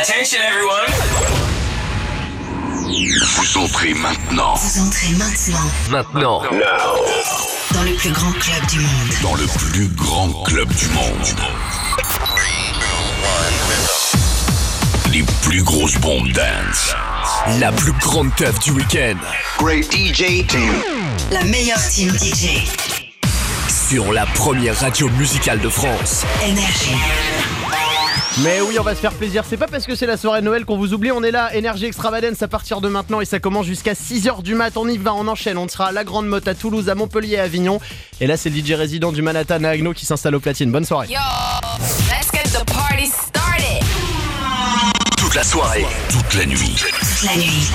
Attention everyone. Vous entrez maintenant. Vous entrez maintenant Maintenant. dans le plus grand club du monde. Dans le plus grand club du monde. Les plus grosses bombes dance. La plus grande teuf du week-end. Great DJ team. La meilleure team DJ. Sur la première radio musicale de France. Énergie. Mais oui, on va se faire plaisir. C'est pas parce que c'est la soirée de Noël qu'on vous oublie. On est là, Énergie Extravagance à partir de maintenant et ça commence jusqu'à 6h du mat. On y va, on enchaîne. On sera à la Grande Motte à Toulouse, à Montpellier et à Avignon. Et là, c'est le DJ résident du Manhattan à Agno qui s'installe au platine. Bonne soirée. Yo, let's get the party started. Toute la soirée. Toute la nuit. Toute la nuit.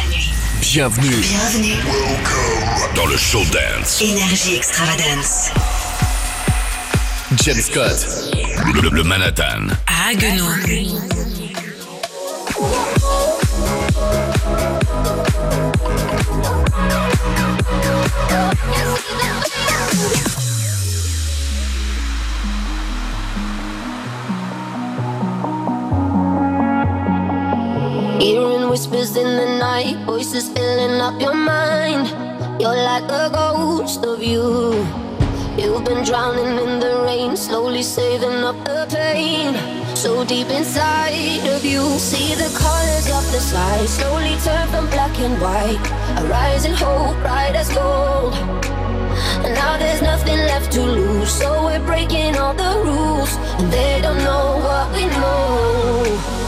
Bienvenue. Bienvenue. Dans le show dance. Énergie Extravagance. James Scott. Le, le- le Manhattan. À Haguenau. Hearing whispers in the night, voices filling up your mind. You're like a ghost of you. You've been drowning in the rain, slowly saving up the pain. So deep inside of you, see the colors of the sky slowly turn from black and white. A rising hope, bright as gold. And now there's nothing left to lose, so we're breaking all the rules. And they don't know what we know.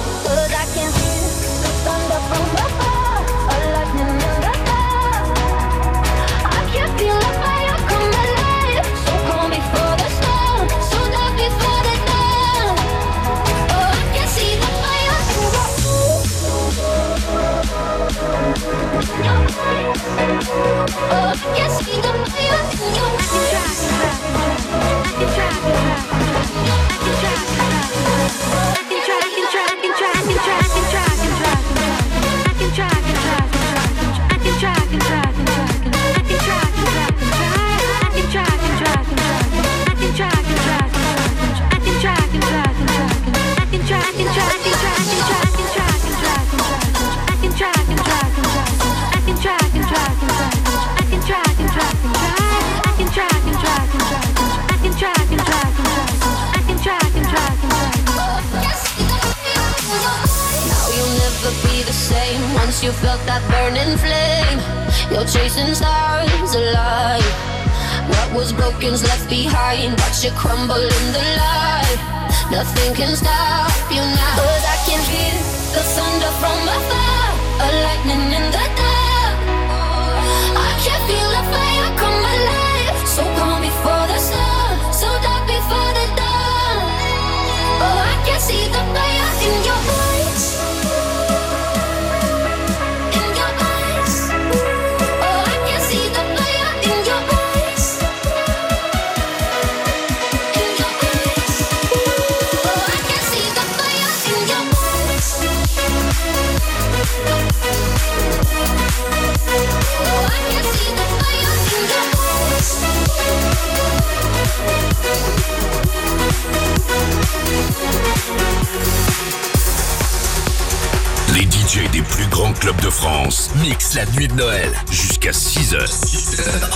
Plus grands clubs de France. Mix la nuit de Noël. Jusqu'à 6 heures.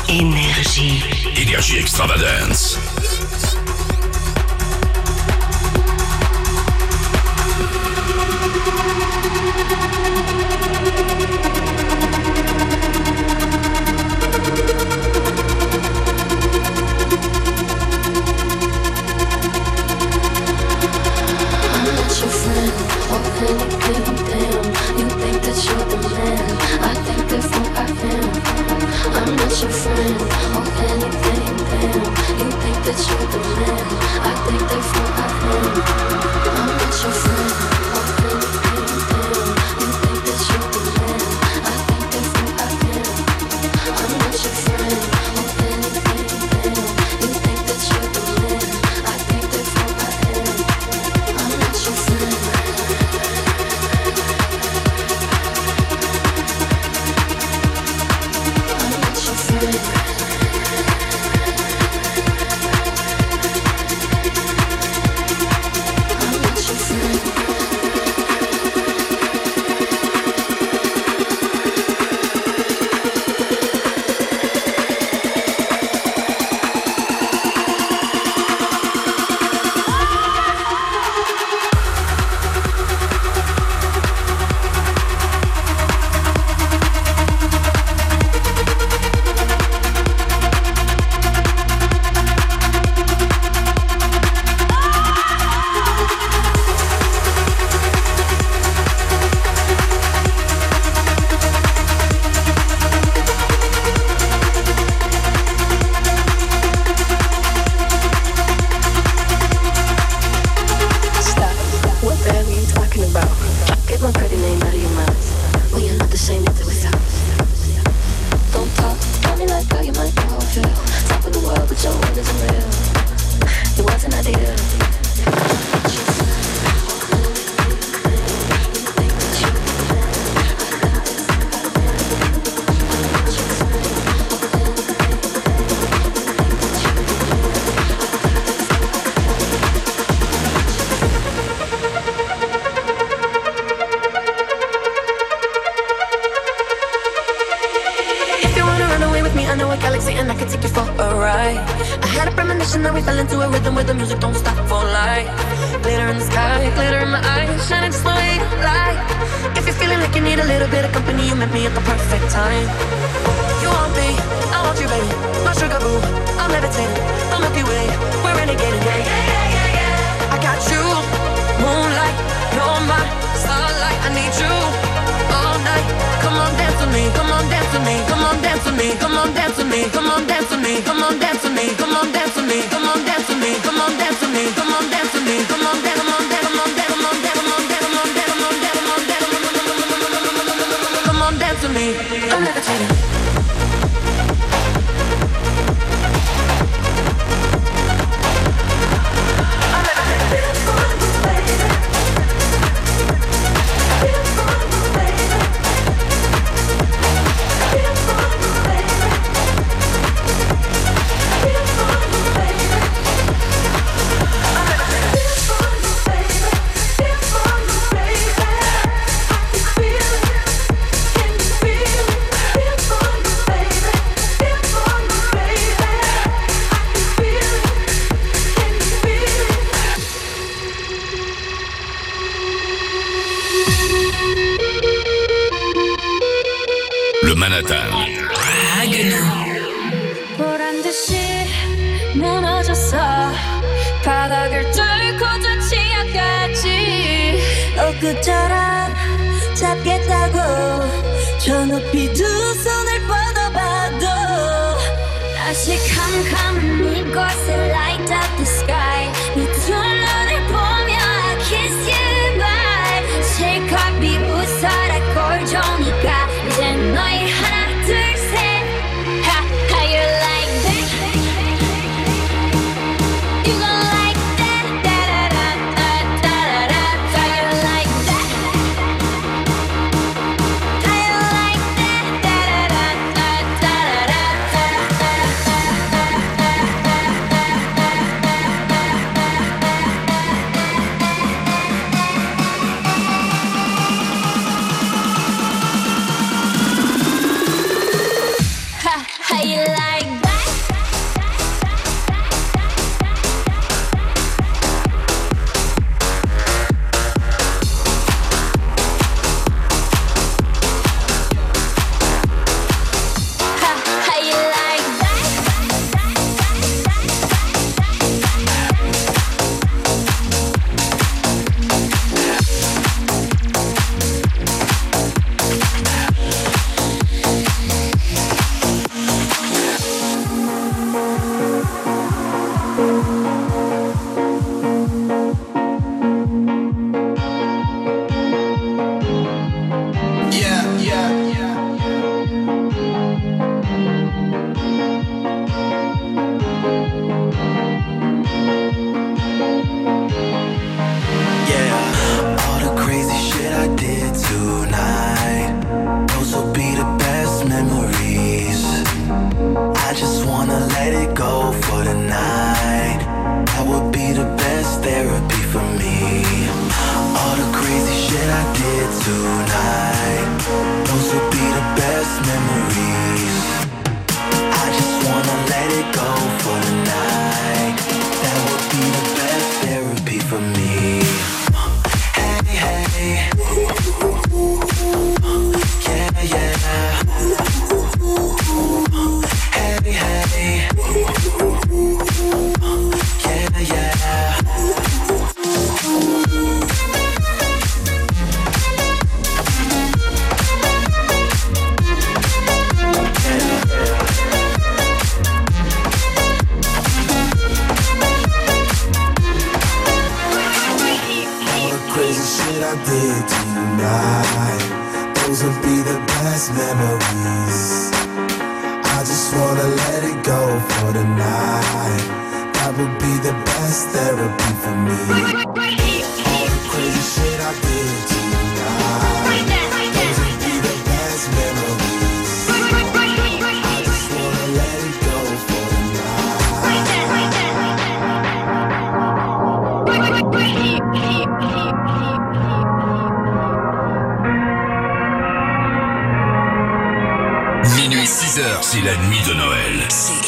Énergie. Énergie Extravagance. your friend on anything, then you think that you're the man. I think therefore I am. I'm not your friend.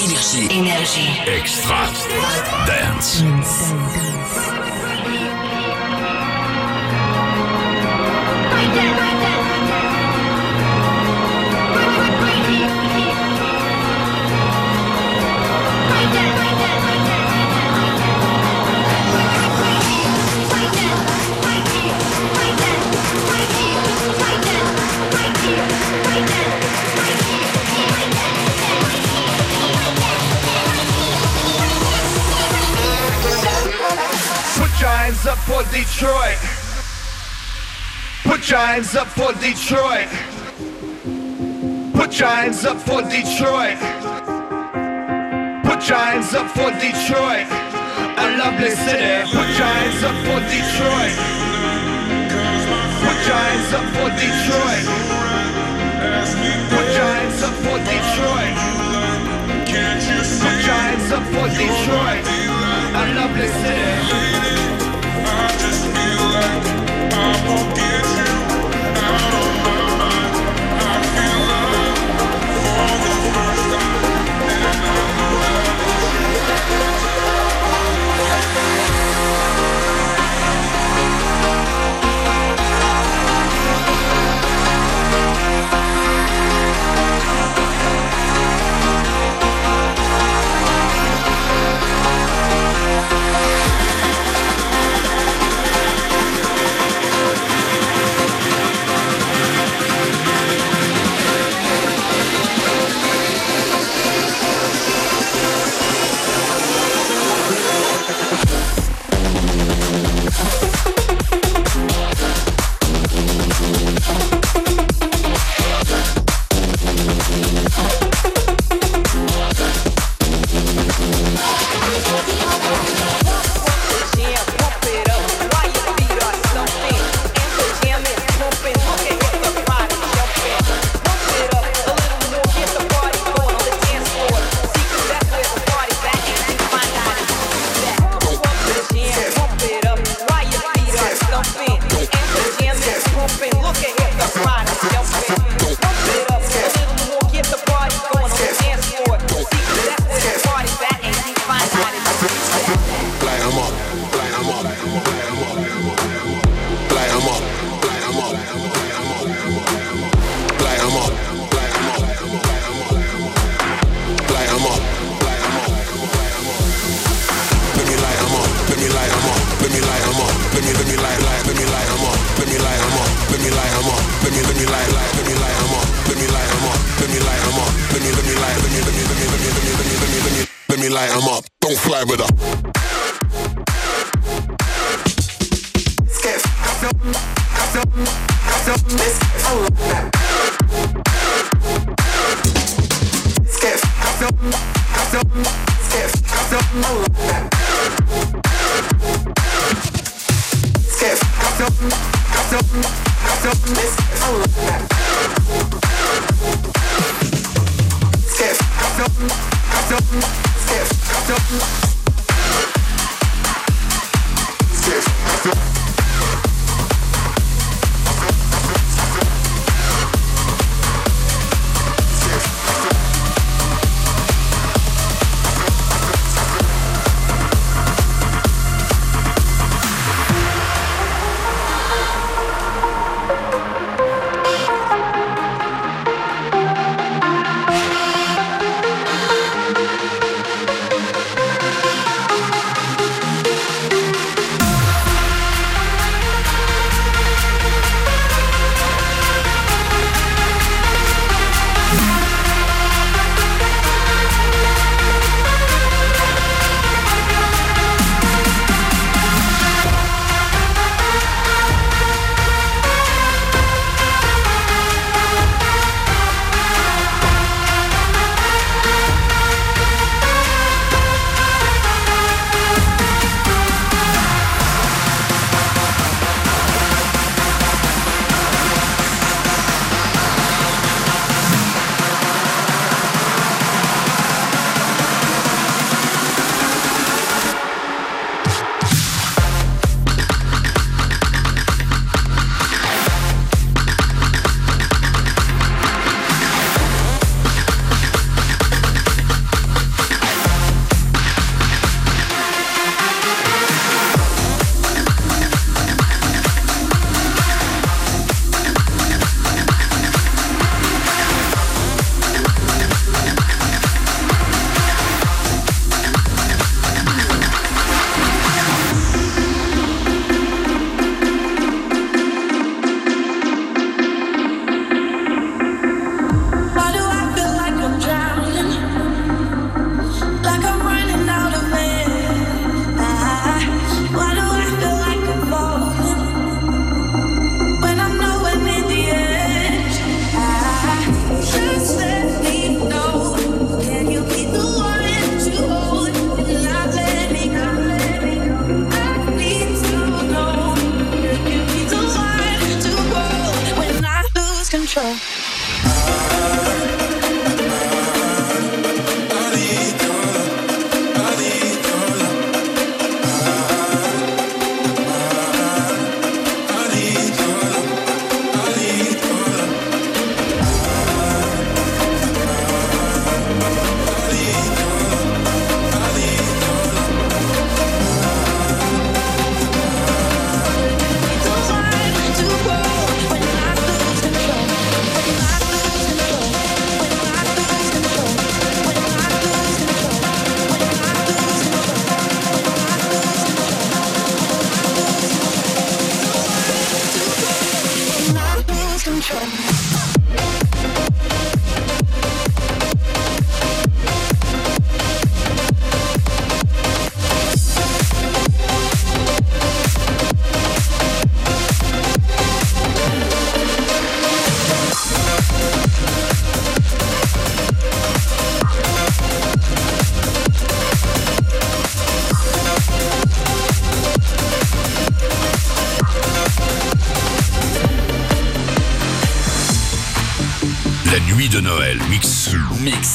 Énergie. Énergie. Extra Dance. Put hands up for Detroit. Put your hands up for Detroit. Put your hands up for Detroit. Put your hands up for Detroit. A lovely city. Put your hands up for Detroit. Put your hands up for Detroit. Put your hands up for Detroit. Put your hands up for Detroit. A lovely city. I won't get you Uh-huh.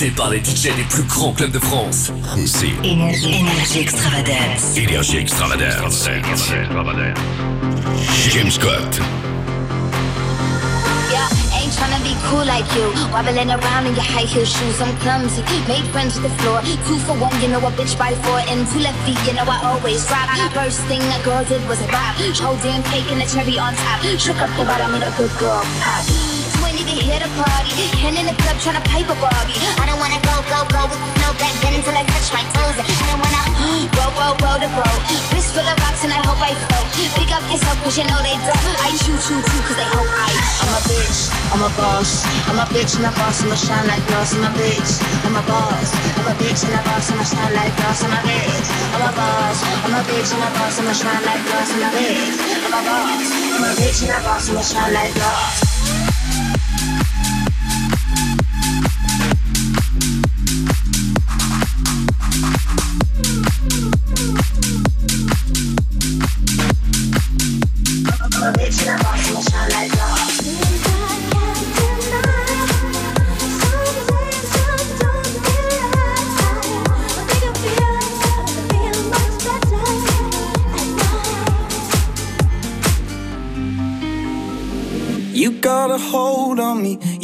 Mixé par les DJ des plus grands clubs de France. C'est Énergie, énergie extravadance. Énergie Extravadance. James Scott. Yeah, ain't tryna be cool like you. Wobbling around in your high heel shoes, I'm clumsy. Made friends with the floor. Two for one, you know a bitch by four. And two left feet, you know I always drop. First thing a girl did was a rap. Whole damn cake and a cherry on top. Shook up the bottom, made a good girl pop. Ain't even here to party. Hand in the club tryna pipe a Barbie. I don't wanna go, go, go with no back then until I touch my toes. I don't wanna roll, roll, roll the boat. Wrist full of rocks and I hope I float. Pick up yourself cause you know they don't. I chew, chew, chew cause they hope I I'm a bitch, I'm a boss. I'm a bitch and a boss, I'ma shine like glass. I'm a bitch, I'm a boss. I'm a bitch and a boss, I'ma shine like glass. I'm a bitch, I'm a boss. I'm a bitch and a boss, I'ma shine like glass. I'm a bitch, I'm a boss. I'm a bitch and a boss, I'ma shine like glass.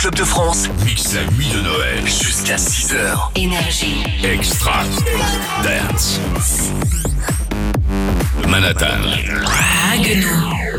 Club de France, mix à nuit de Noël jusqu'à 6h. Énergie. Extra. Dance. Manhattan. Raguenou.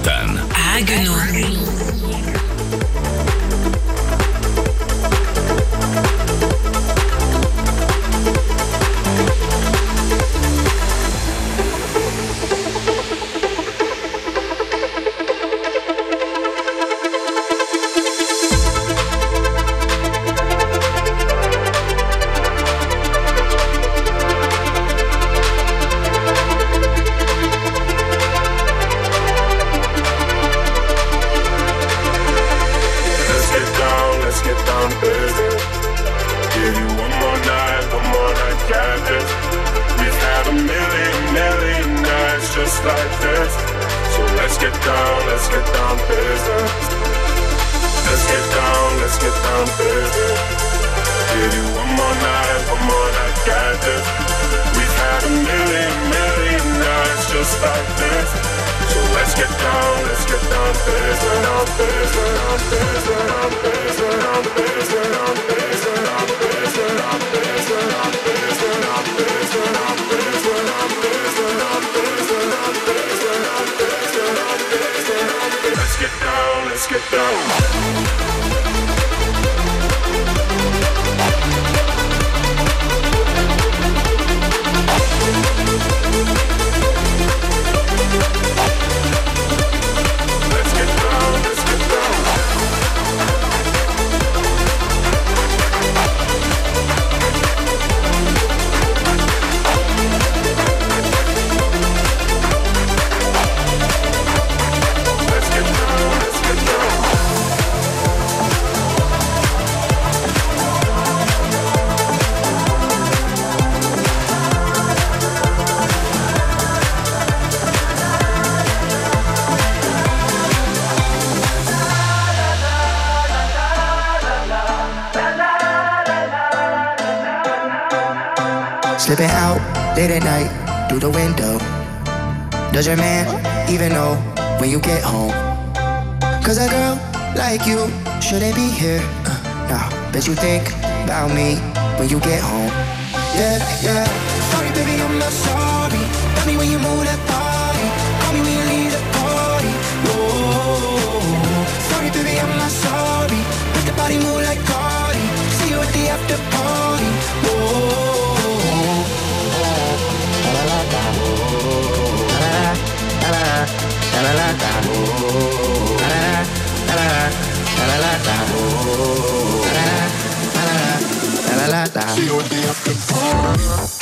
matin. À Cause you think about me when you get home. Yeah, yeah. Sorry, baby, I'm not sorry. Tell me when you move that body. Call me when you leave the party. Whoa. Sorry, baby, I'm not sorry. Let the body move like Cardi. See you at the after party. Whoa. la la la la la la la la la la la la la la la your the computer.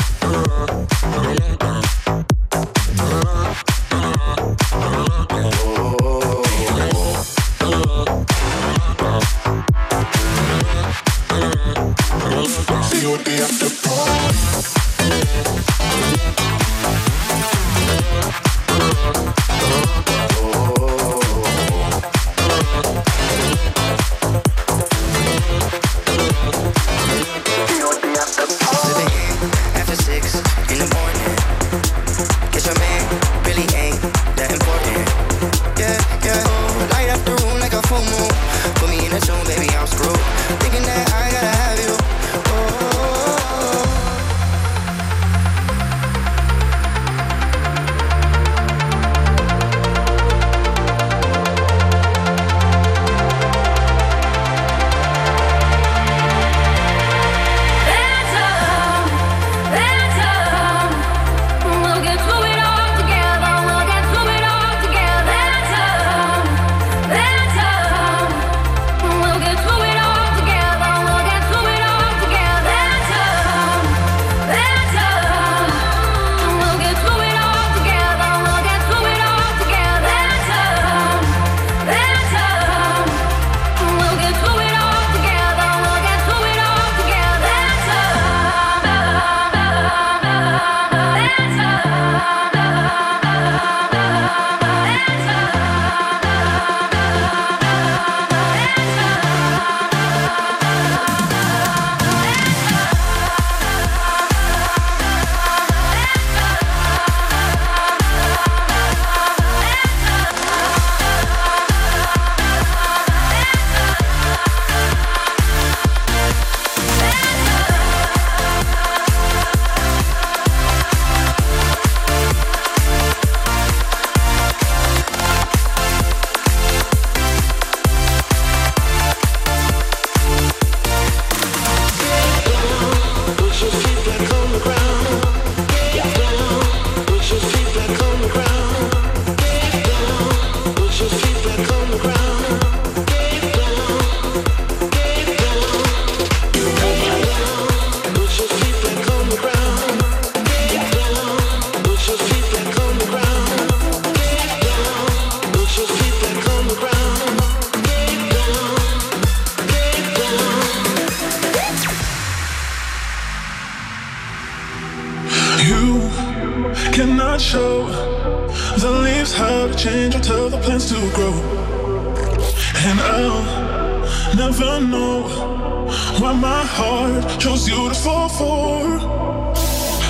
For.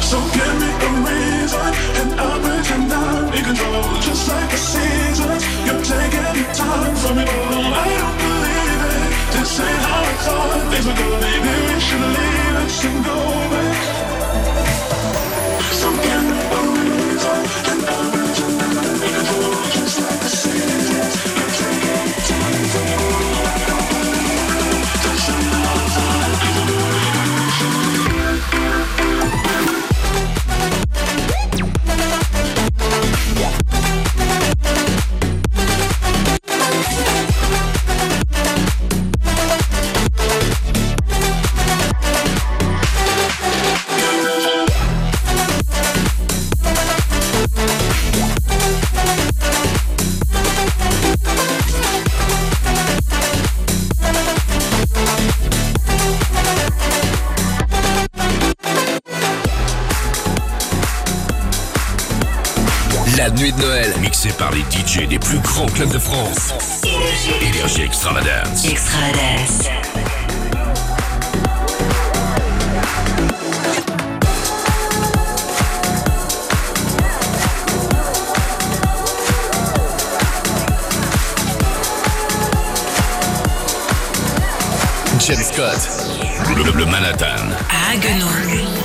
So give me a reason, and I'll pretend I'm in control. Just like the seasons, you're taking time from me. Oh, I don't believe it. This ain't how I thought things would go. Maybe we should leave it and go mixée par les DJ des plus grands clubs de France. Énergie Extravagance. Extravagance. James Scott. Le, le Manhattan. Haguenau.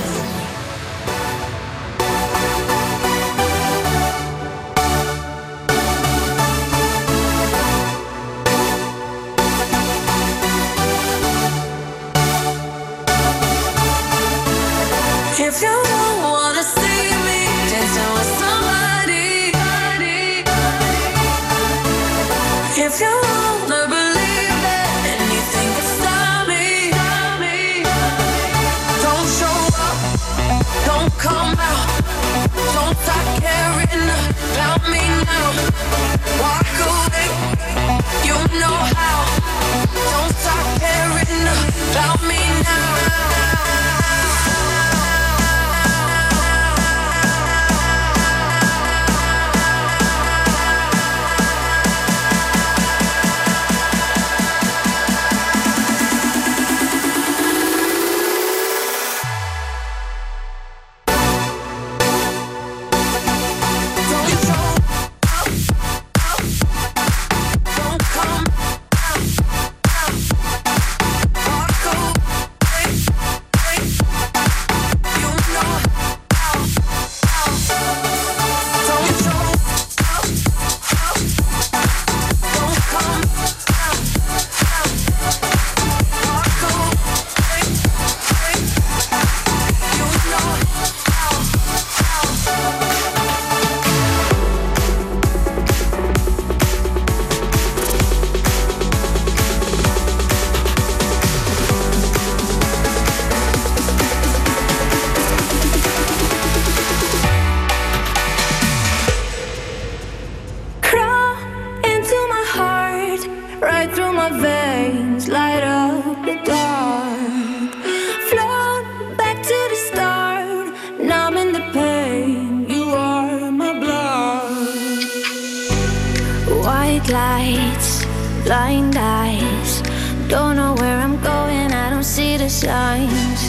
Blind eyes. Don't know where I'm going, I don't see the signs.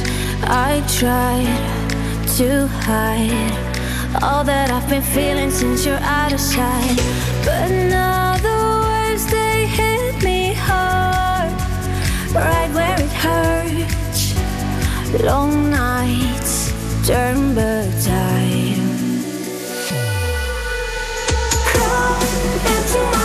I tried to hide all that I've been feeling since you're out of sight. But now the waves they hit me hard, right where it hurts. Long nights turn but time. Crawl into my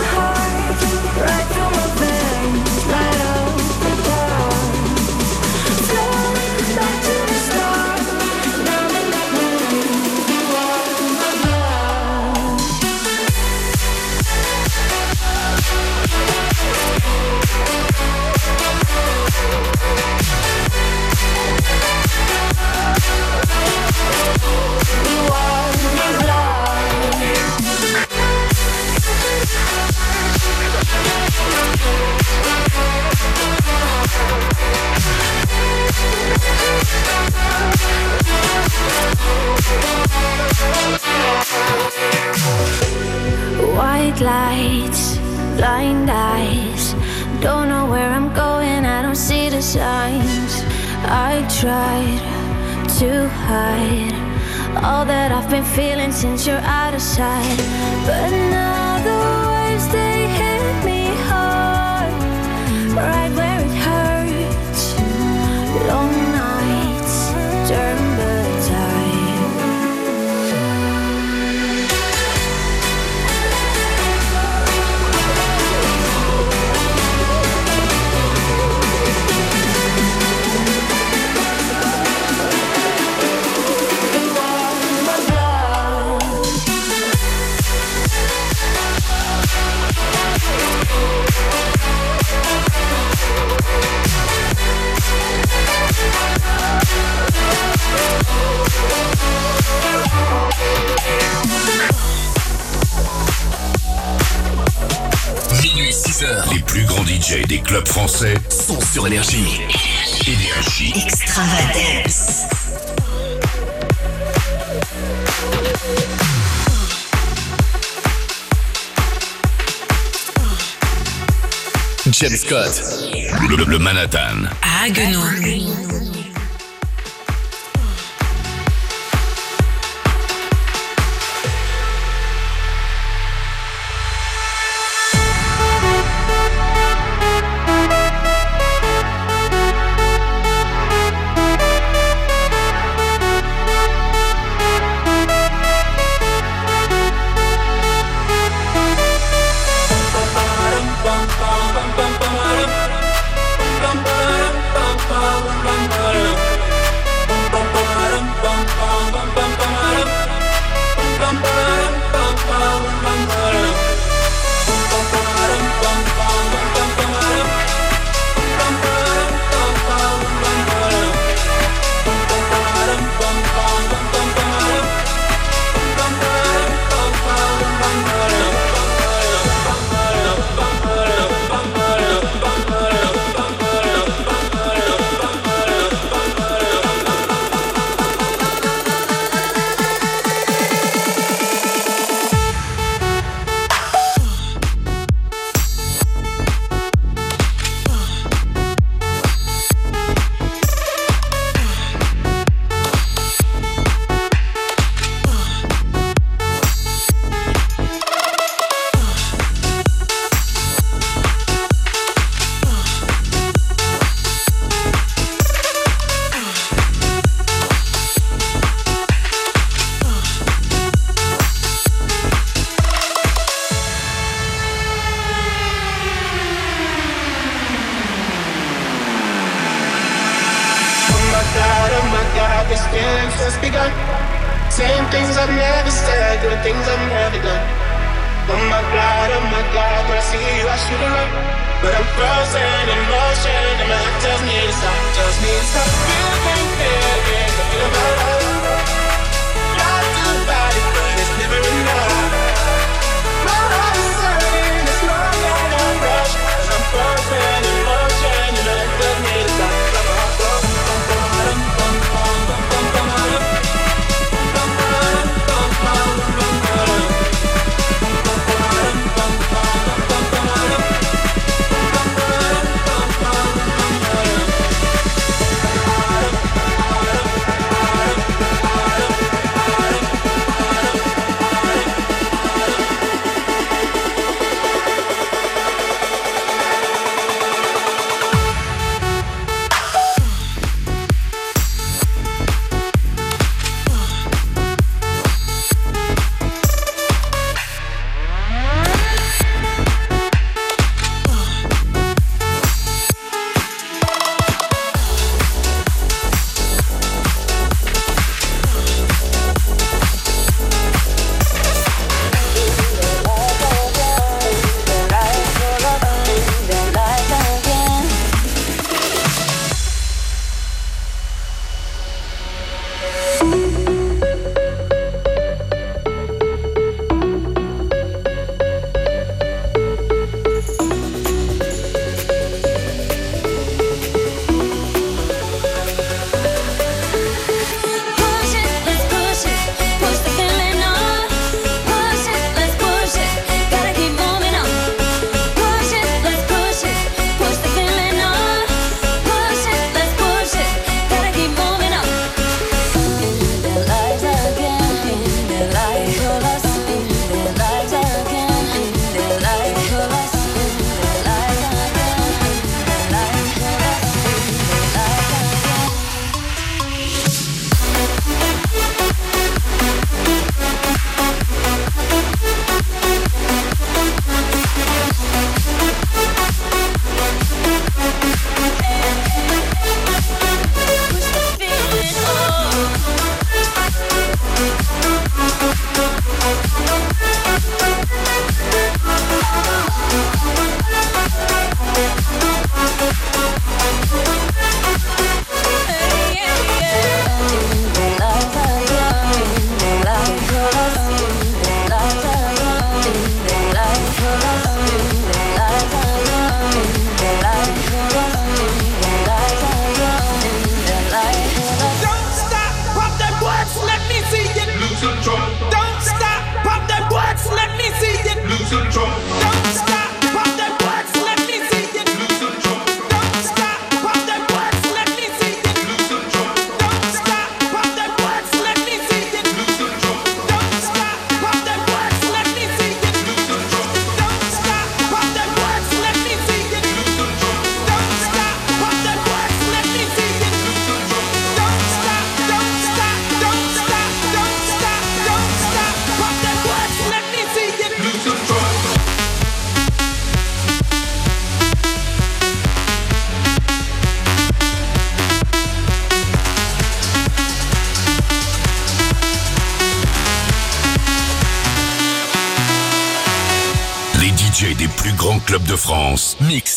White lights, blind eyes. Don't know where I'm going, I don't see the signs. I tried to hide all that I've been feeling since you're out of sight. But now the waves, they hit me hard. Right Minuit 6h. Les plus grands DJ des clubs français sont sur Énergie. Énergie. Extravagance. James Scott. Le, le- le Manhattan. Haguenau.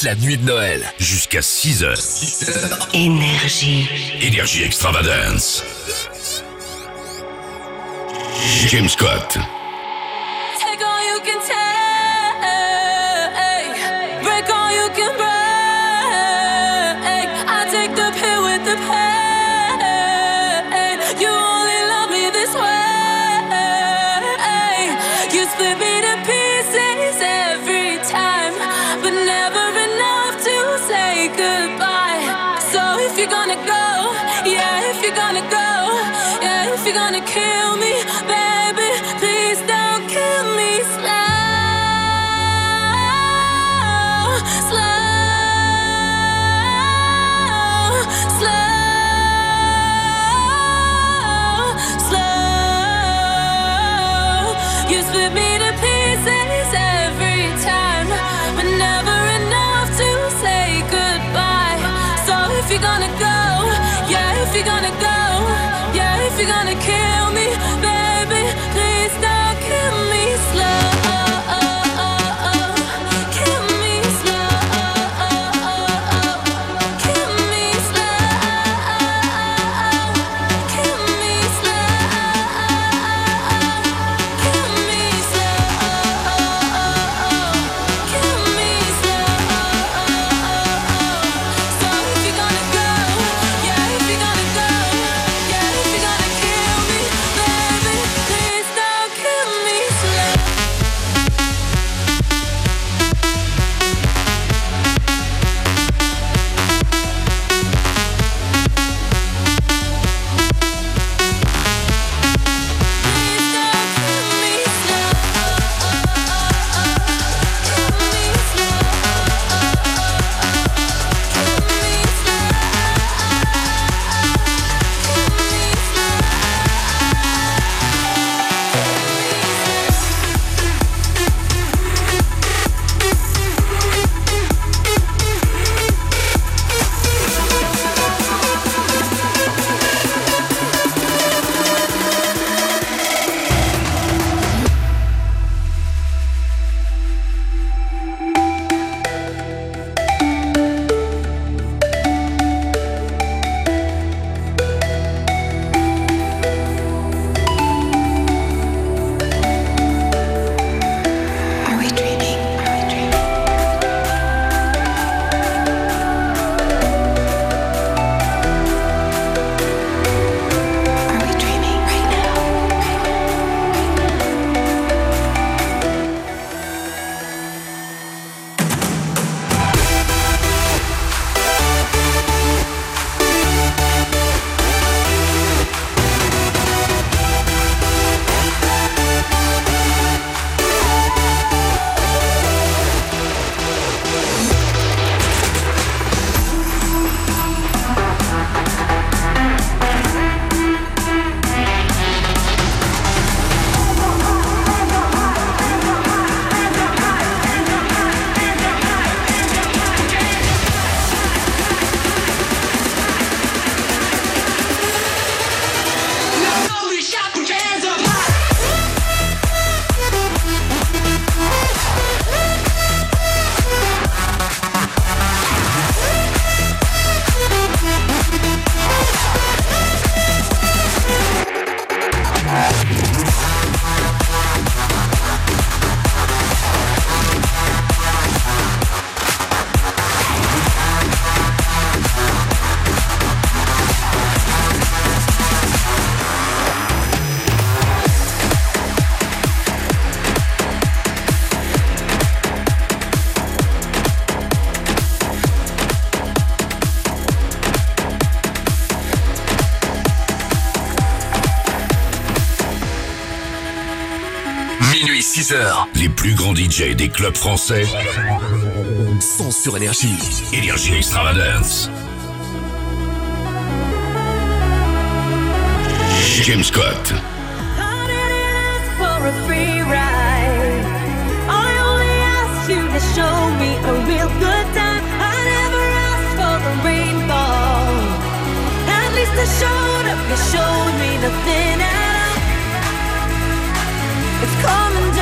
la nuit de Noël jusqu'à 6 heures. Énergie. Énergie Extravagance. James Scott. DJ des clubs français sont sur Énergie. Énergie Extravagance. James Scott. showed up, you showed me. It's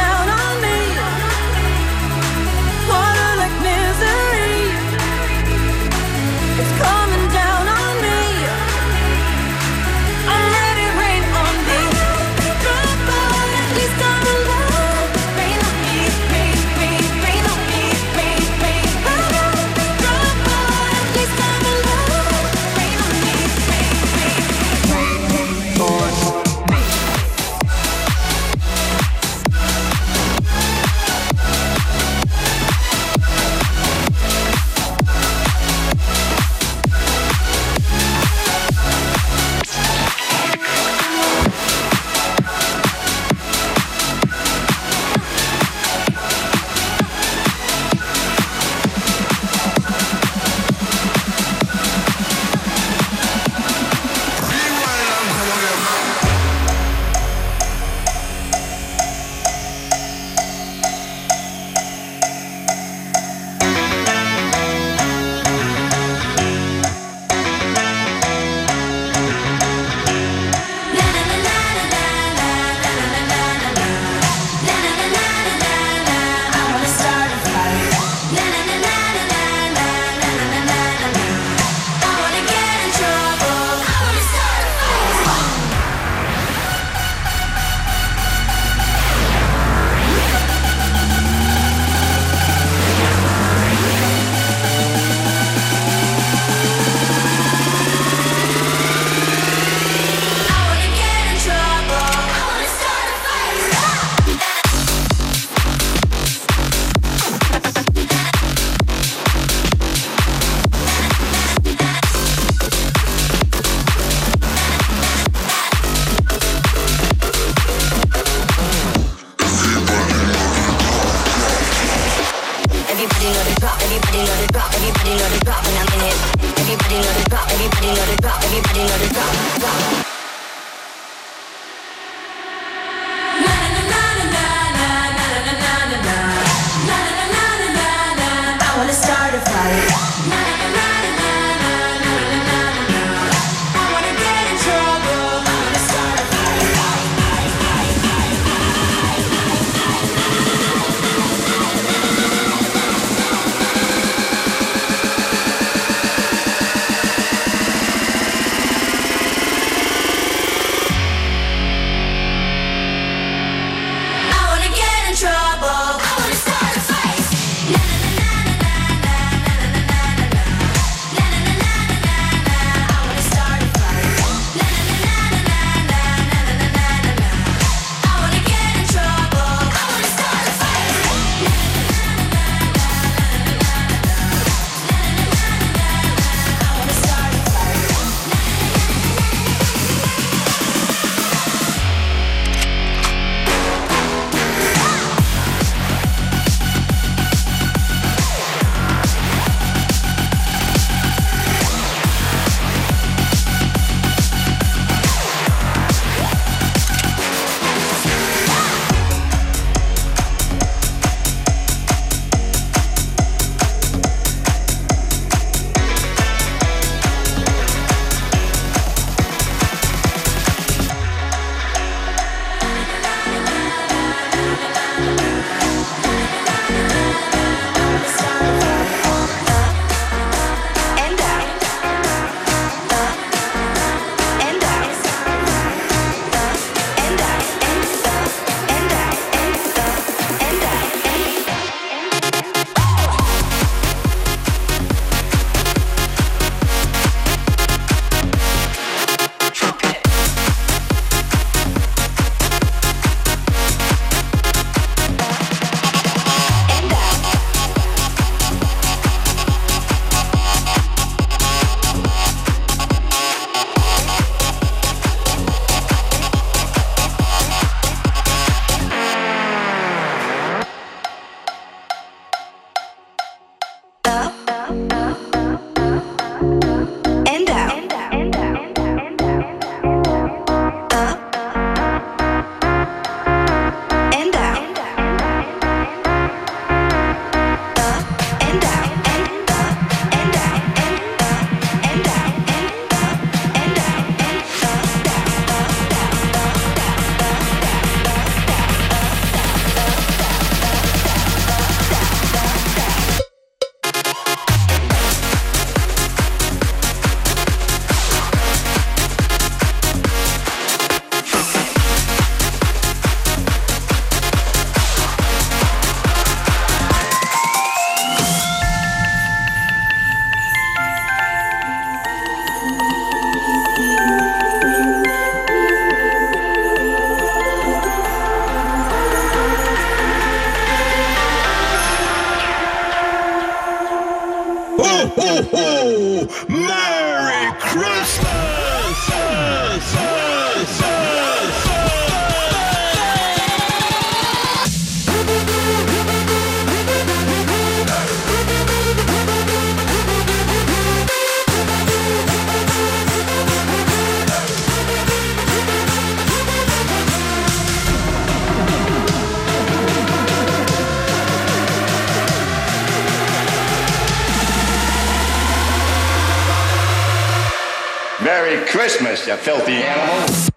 Christian Velti.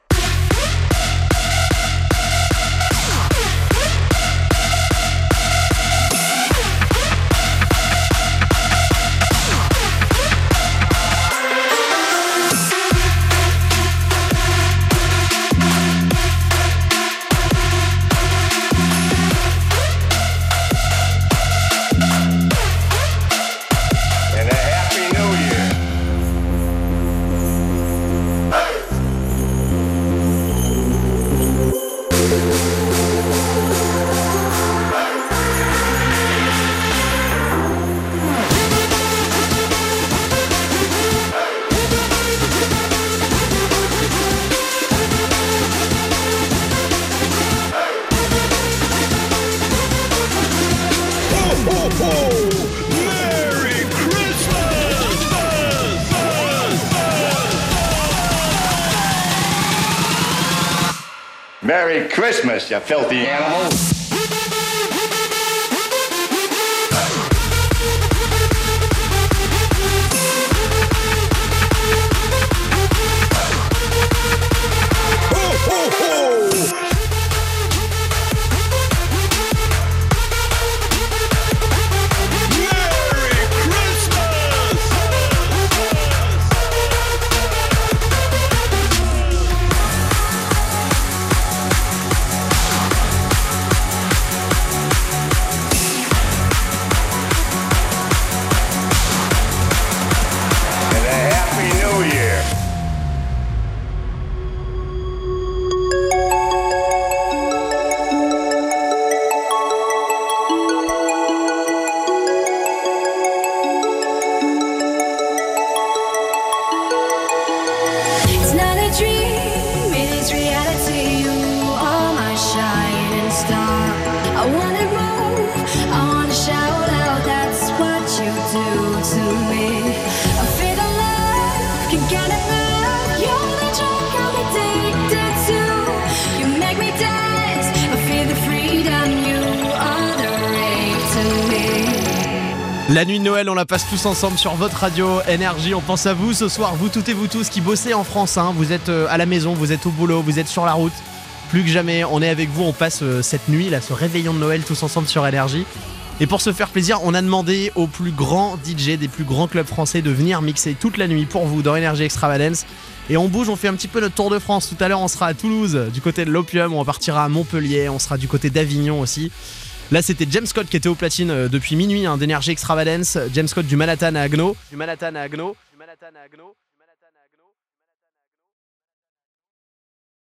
Ja, filthy animals. On la passe tous ensemble sur votre radio Énergie. On pense à vous ce soir, vous toutes et vous tous qui bossez en France. hein. Vous êtes euh, à la maison, vous êtes au boulot, vous êtes sur la route. Plus que jamais, on est avec vous. On passe euh, cette nuit, là, ce réveillon de Noël tous ensemble sur Énergie. Et pour se faire plaisir, on a demandé aux plus grands DJ des plus grands clubs français de venir mixer toute la nuit pour vous dans Énergie Extravagance. Et on bouge, on fait un petit peu notre tour de France. Tout à l'heure, on sera à Toulouse, du côté de l'Opium, on partira à Montpellier, on sera du côté d'Avignon aussi. Là, c'était James Scott qui était au platine euh, depuis minuit hein, d'énergie extravagance. James Scott du Manhattan à Agno. Du Manhattan à Agno. Du Manhattan à Agno.